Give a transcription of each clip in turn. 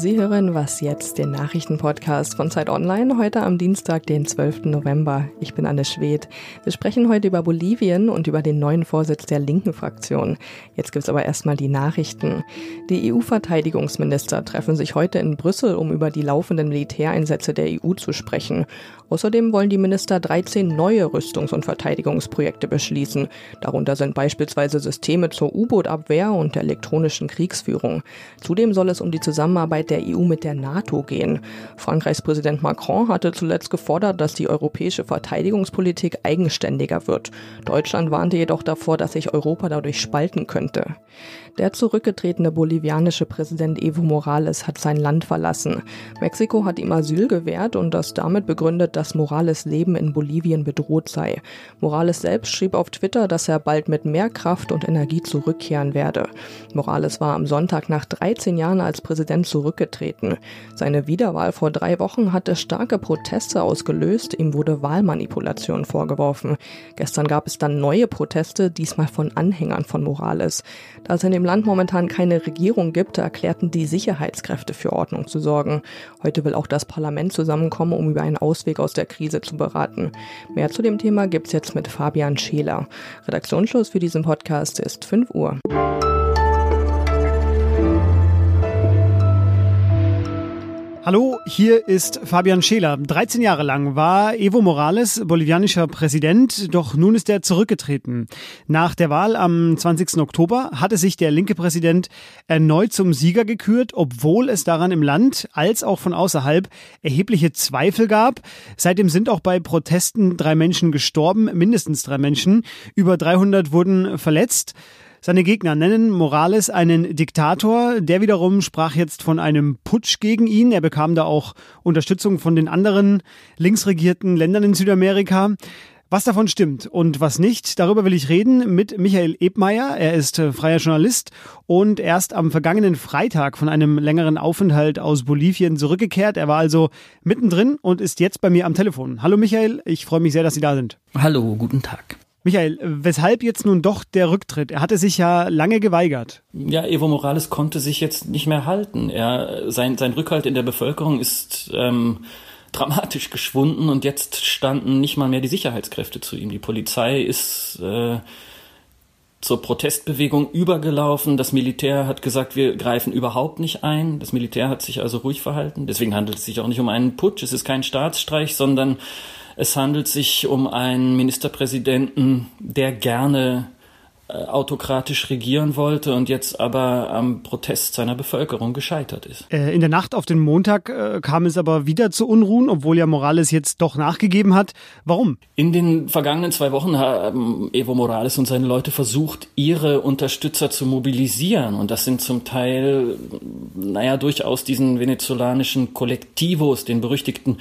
Sie hören Was jetzt, den Nachrichtenpodcast von Zeit Online, heute am Dienstag, den 12. November. Ich bin Anne Schwedt. Wir sprechen heute über Bolivien und über den neuen Vorsitz der linken Fraktion. Jetzt gibt's aber erstmal die Nachrichten. Die EU-Verteidigungsminister treffen sich heute in Brüssel, um über die laufenden Militäreinsätze der EU zu sprechen. Außerdem wollen die Minister 13 neue Rüstungs- und Verteidigungsprojekte beschließen. Darunter sind beispielsweise Systeme zur U-Boot-Abwehr und der elektronischen Kriegsführung. Zudem soll es um die Zusammenarbeit der EU mit der NATO gehen. Frankreichs Präsident Macron hatte zuletzt gefordert, dass die europäische Verteidigungspolitik eigenständiger wird. Deutschland warnte jedoch davor, dass sich Europa dadurch spalten könnte. Der zurückgetretene bolivianische Präsident Evo Morales hat sein Land verlassen. Mexiko hat ihm Asyl gewährt und das damit begründet, dass Morales Leben in Bolivien bedroht sei. Morales selbst schrieb auf Twitter, dass er bald mit mehr Kraft und Energie zurückkehren werde. Morales war am Sonntag nach 13 Jahren als Präsident zurückgetreten. Seine Wiederwahl vor drei Wochen hatte starke Proteste ausgelöst. Ihm wurde Wahlmanipulation vorgeworfen. Gestern gab es dann neue Proteste, diesmal von Anhängern von Morales. Da es in dem Land momentan keine Regierung gibt, erklärten die Sicherheitskräfte für Ordnung zu sorgen. Heute will auch das Parlament zusammenkommen, um über einen Ausweg aus der Krise zu beraten. Mehr zu dem Thema gibt's jetzt mit Fabian Scheler. Redaktionsschluss für diesen Podcast ist 5 Uhr. Hallo, hier ist Fabian Scheler. 13 Jahre lang war Evo Morales bolivianischer Präsident, doch nun ist er zurückgetreten. Nach der Wahl am 20. Oktober hatte sich der linke Präsident erneut zum Sieger gekürt, obwohl es daran im Land als auch von außerhalb erhebliche Zweifel gab. Seitdem sind auch bei Protesten drei Menschen gestorben, mindestens drei Menschen. Über 300 wurden verletzt. Seine Gegner nennen Morales einen Diktator. Der wiederum sprach jetzt von einem Putsch gegen ihn. Er bekam da auch Unterstützung von den anderen linksregierten Ländern in Südamerika. Was davon stimmt und was nicht, darüber will ich reden mit Michael Ebmeier. Er ist äh, freier Journalist und erst am vergangenen Freitag von einem längeren Aufenthalt aus Bolivien zurückgekehrt. Er war also mittendrin und ist jetzt bei mir am Telefon. Hallo Michael, ich freue mich sehr, dass Sie da sind. Hallo, guten Tag. Michael, weshalb jetzt nun doch der Rücktritt? Er hatte sich ja lange geweigert. Ja, Evo Morales konnte sich jetzt nicht mehr halten. Er, sein, sein Rückhalt in der Bevölkerung ist ähm, dramatisch geschwunden und jetzt standen nicht mal mehr die Sicherheitskräfte zu ihm. Die Polizei ist äh, zur Protestbewegung übergelaufen. Das Militär hat gesagt, wir greifen überhaupt nicht ein. Das Militär hat sich also ruhig verhalten. Deswegen handelt es sich auch nicht um einen Putsch. Es ist kein Staatsstreich, sondern es handelt sich um einen Ministerpräsidenten, der gerne äh, autokratisch regieren wollte und jetzt aber am Protest seiner Bevölkerung gescheitert ist. Äh, in der Nacht auf den Montag äh, kam es aber wieder zu Unruhen, obwohl ja Morales jetzt doch nachgegeben hat. Warum? In den vergangenen zwei Wochen haben Evo Morales und seine Leute versucht, ihre Unterstützer zu mobilisieren. Und das sind zum Teil, naja, durchaus diesen venezolanischen Kollektivos, den berüchtigten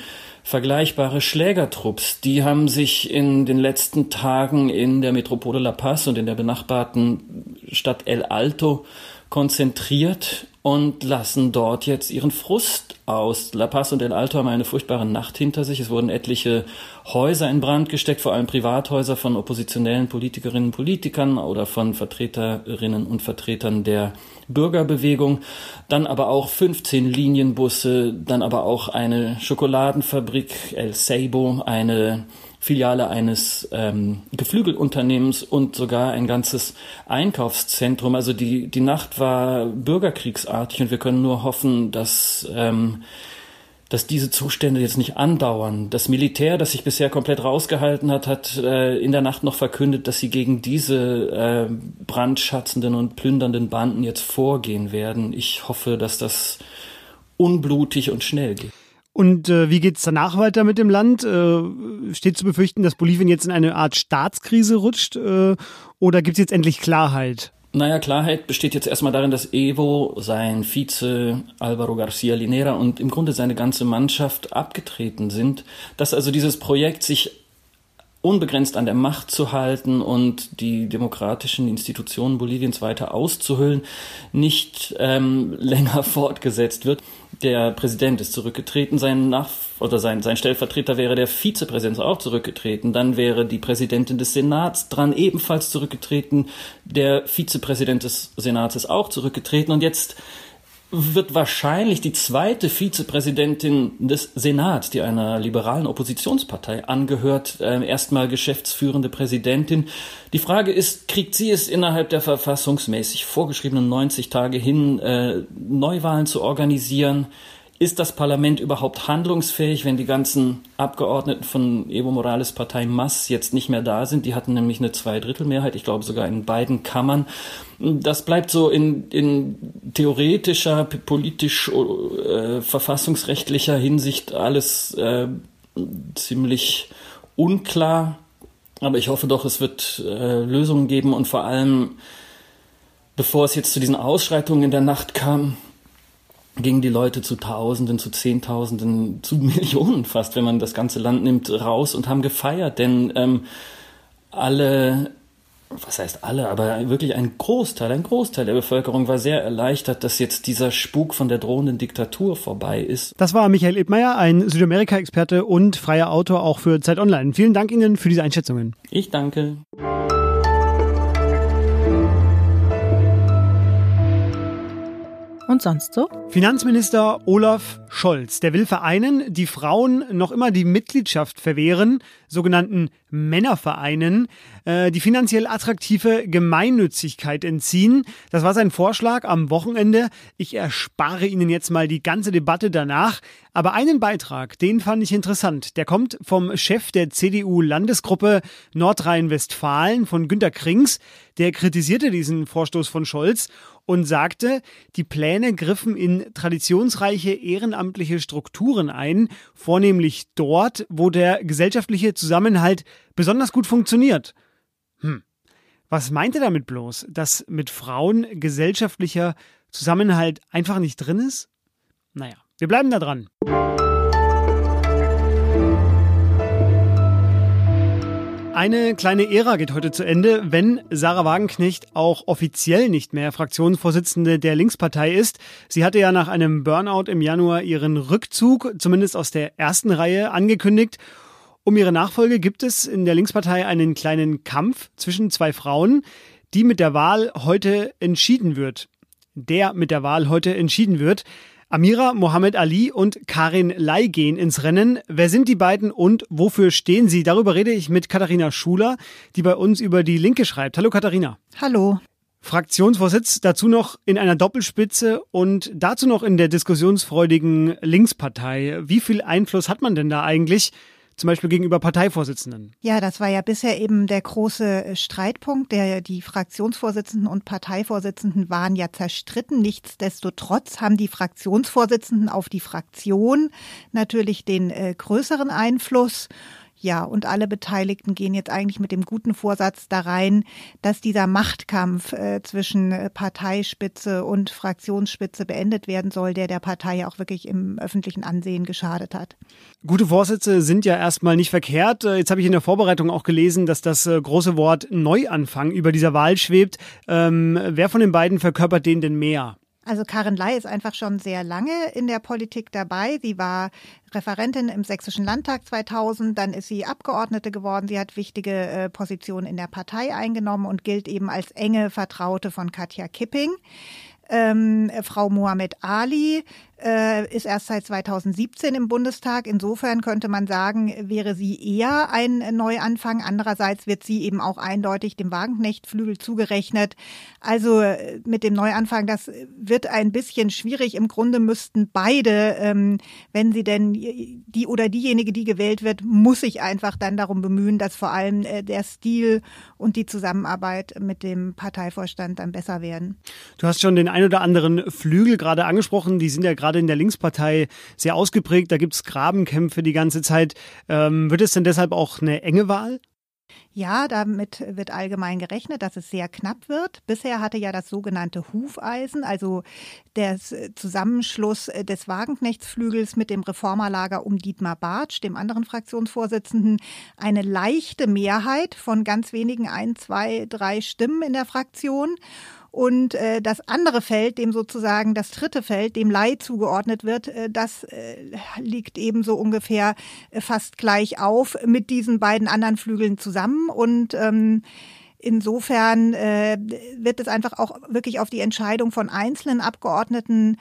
vergleichbare Schlägertrupps. Die haben sich in den letzten Tagen in der Metropole La Paz und in der benachbarten Stadt El Alto konzentriert und lassen dort jetzt ihren Frust aus. La Paz und El Alto haben eine furchtbare Nacht hinter sich. Es wurden etliche Häuser in Brand gesteckt, vor allem Privathäuser von oppositionellen Politikerinnen und Politikern oder von Vertreterinnen und Vertretern der Bürgerbewegung. Dann aber auch 15 Linienbusse, dann aber auch eine Schokoladenfabrik El Seibo, eine Filiale eines ähm, Geflügelunternehmens und sogar ein ganzes Einkaufszentrum. Also die, die Nacht war bürgerkriegsartig und wir können nur hoffen, dass, ähm, dass diese Zustände jetzt nicht andauern. Das Militär, das sich bisher komplett rausgehalten hat, hat äh, in der Nacht noch verkündet, dass sie gegen diese äh, brandschatzenden und plündernden Banden jetzt vorgehen werden. Ich hoffe, dass das unblutig und schnell geht. Und äh, wie geht es danach weiter mit dem Land? Äh, steht zu befürchten, dass Bolivien jetzt in eine Art Staatskrise rutscht? Äh, oder gibt es jetzt endlich Klarheit? Naja, Klarheit besteht jetzt erstmal darin, dass Evo, sein Vize Alvaro Garcia Linera und im Grunde seine ganze Mannschaft abgetreten sind. Dass also dieses Projekt sich unbegrenzt an der Macht zu halten und die demokratischen Institutionen Boliviens weiter auszuhöhlen, nicht ähm, länger fortgesetzt wird. Der Präsident ist zurückgetreten, sein Nach oder sein, sein Stellvertreter wäre der Vizepräsident auch zurückgetreten, dann wäre die Präsidentin des Senats dran ebenfalls zurückgetreten, der Vizepräsident des Senats ist auch zurückgetreten. Und jetzt wird wahrscheinlich die zweite Vizepräsidentin des Senats, die einer liberalen Oppositionspartei angehört, äh, erstmal geschäftsführende Präsidentin. Die Frage ist, kriegt sie es innerhalb der verfassungsmäßig vorgeschriebenen 90 Tage hin, äh, Neuwahlen zu organisieren? Ist das Parlament überhaupt handlungsfähig, wenn die ganzen Abgeordneten von Evo Morales Partei Mass jetzt nicht mehr da sind? Die hatten nämlich eine Zweidrittelmehrheit, ich glaube sogar in beiden Kammern. Das bleibt so in, in theoretischer, politisch, äh, verfassungsrechtlicher Hinsicht alles äh, ziemlich unklar. Aber ich hoffe doch, es wird äh, Lösungen geben und vor allem, bevor es jetzt zu diesen Ausschreitungen in der Nacht kam, gingen die Leute zu Tausenden, zu Zehntausenden, zu Millionen fast, wenn man das ganze Land nimmt, raus und haben gefeiert, denn ähm, alle, was heißt alle, aber wirklich ein Großteil, ein Großteil der Bevölkerung war sehr erleichtert, dass jetzt dieser Spuk von der drohenden Diktatur vorbei ist. Das war Michael Ebmeier, ein Südamerika-Experte und freier Autor auch für Zeit Online. Vielen Dank Ihnen für diese Einschätzungen. Ich danke. Und sonst so? Finanzminister Olaf Scholz, der will Vereinen, die Frauen noch immer die Mitgliedschaft verwehren, sogenannten Männervereinen, äh, die finanziell attraktive Gemeinnützigkeit entziehen. Das war sein Vorschlag am Wochenende. Ich erspare Ihnen jetzt mal die ganze Debatte danach. Aber einen Beitrag, den fand ich interessant. Der kommt vom Chef der CDU-Landesgruppe Nordrhein-Westfalen, von Günter Krings. Der kritisierte diesen Vorstoß von Scholz und sagte, die Pläne griffen in traditionsreiche ehrenamtliche Strukturen ein, vornehmlich dort, wo der gesellschaftliche Zusammenhalt besonders gut funktioniert. Hm. Was meint er damit bloß? Dass mit Frauen gesellschaftlicher Zusammenhalt einfach nicht drin ist? Naja, wir bleiben da dran. Eine kleine Ära geht heute zu Ende, wenn Sarah Wagenknecht auch offiziell nicht mehr Fraktionsvorsitzende der Linkspartei ist. Sie hatte ja nach einem Burnout im Januar ihren Rückzug, zumindest aus der ersten Reihe, angekündigt. Um ihre Nachfolge gibt es in der Linkspartei einen kleinen Kampf zwischen zwei Frauen, die mit der Wahl heute entschieden wird. Der mit der Wahl heute entschieden wird. Amira Mohammed Ali und Karin Lai gehen ins Rennen. Wer sind die beiden und wofür stehen sie? Darüber rede ich mit Katharina Schuler, die bei uns über die Linke schreibt. Hallo Katharina. Hallo. Fraktionsvorsitz, dazu noch in einer Doppelspitze und dazu noch in der diskussionsfreudigen Linkspartei. Wie viel Einfluss hat man denn da eigentlich? Zum Beispiel gegenüber Parteivorsitzenden. Ja, das war ja bisher eben der große äh, Streitpunkt. Der, die Fraktionsvorsitzenden und Parteivorsitzenden waren ja zerstritten. Nichtsdestotrotz haben die Fraktionsvorsitzenden auf die Fraktion natürlich den äh, größeren Einfluss. Ja, und alle Beteiligten gehen jetzt eigentlich mit dem guten Vorsatz da rein, dass dieser Machtkampf äh, zwischen äh, Parteispitze und Fraktionsspitze beendet werden soll, der der Partei auch wirklich im öffentlichen Ansehen geschadet hat. Gute Vorsätze sind ja erstmal nicht verkehrt. Äh, jetzt habe ich in der Vorbereitung auch gelesen, dass das äh, große Wort Neuanfang über dieser Wahl schwebt. Ähm, wer von den beiden verkörpert den denn mehr? Also Karin Ley ist einfach schon sehr lange in der Politik dabei. Sie war Referentin im Sächsischen Landtag 2000, dann ist sie Abgeordnete geworden. Sie hat wichtige äh, Positionen in der Partei eingenommen und gilt eben als enge Vertraute von Katja Kipping. Ähm, Frau Mohamed Ali äh, ist erst seit 2017 im Bundestag. Insofern könnte man sagen, wäre sie eher ein Neuanfang. Andererseits wird sie eben auch eindeutig dem Wagenknecht-Flügel zugerechnet. Also äh, mit dem Neuanfang, das wird ein bisschen schwierig. Im Grunde müssten beide, ähm, wenn sie denn die oder diejenige, die gewählt wird, muss sich einfach dann darum bemühen, dass vor allem äh, der Stil und die Zusammenarbeit mit dem Parteivorstand dann besser werden. Du hast schon den ein oder anderen Flügel gerade angesprochen. Die sind ja gerade gerade in der Linkspartei sehr ausgeprägt. Da gibt es Grabenkämpfe die ganze Zeit. Ähm, wird es denn deshalb auch eine enge Wahl? Ja, damit wird allgemein gerechnet, dass es sehr knapp wird. Bisher hatte ja das sogenannte Hufeisen, also der Zusammenschluss des Wagenknechtsflügels mit dem Reformerlager um Dietmar Bartsch, dem anderen Fraktionsvorsitzenden, eine leichte Mehrheit von ganz wenigen ein, zwei, drei Stimmen in der Fraktion. Und äh, das andere Feld, dem sozusagen das dritte Feld, dem Lai zugeordnet wird, äh, das äh, liegt eben so ungefähr äh, fast gleich auf mit diesen beiden anderen Flügeln zusammen. Und ähm, Insofern äh, wird es einfach auch wirklich auf die Entscheidung von einzelnen Abgeordneten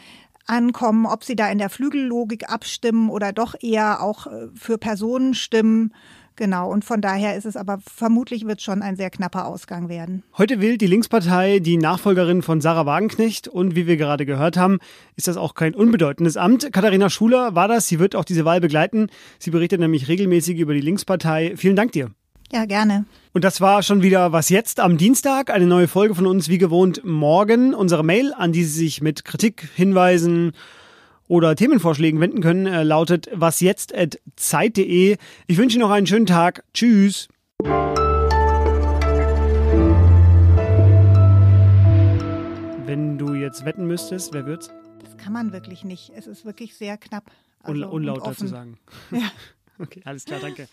ankommen, ob sie da in der Flügellogik abstimmen oder doch eher auch äh, für Personen stimmen. Genau, und von daher ist es aber vermutlich wird schon ein sehr knapper Ausgang werden. Heute wählt die Linkspartei die Nachfolgerin von Sarah Wagenknecht und wie wir gerade gehört haben, ist das auch kein unbedeutendes Amt. Katharina Schuler war das, sie wird auch diese Wahl begleiten. Sie berichtet nämlich regelmäßig über die Linkspartei. Vielen Dank dir. Ja, gerne. Und das war schon wieder was jetzt am Dienstag. Eine neue Folge von uns wie gewohnt morgen. Unsere Mail, an die Sie sich mit Kritik, Hinweisen oder Themenvorschlägen wenden können, äh, lautet wasjetzt.zeit.de. Ich wünsche Ihnen noch einen schönen Tag. Tschüss. Wenn du jetzt wetten müsstest, wer wird's? Das kann man wirklich nicht. Es ist wirklich sehr knapp. Also, Unlauter zu sagen. Ja. Okay, alles klar, danke.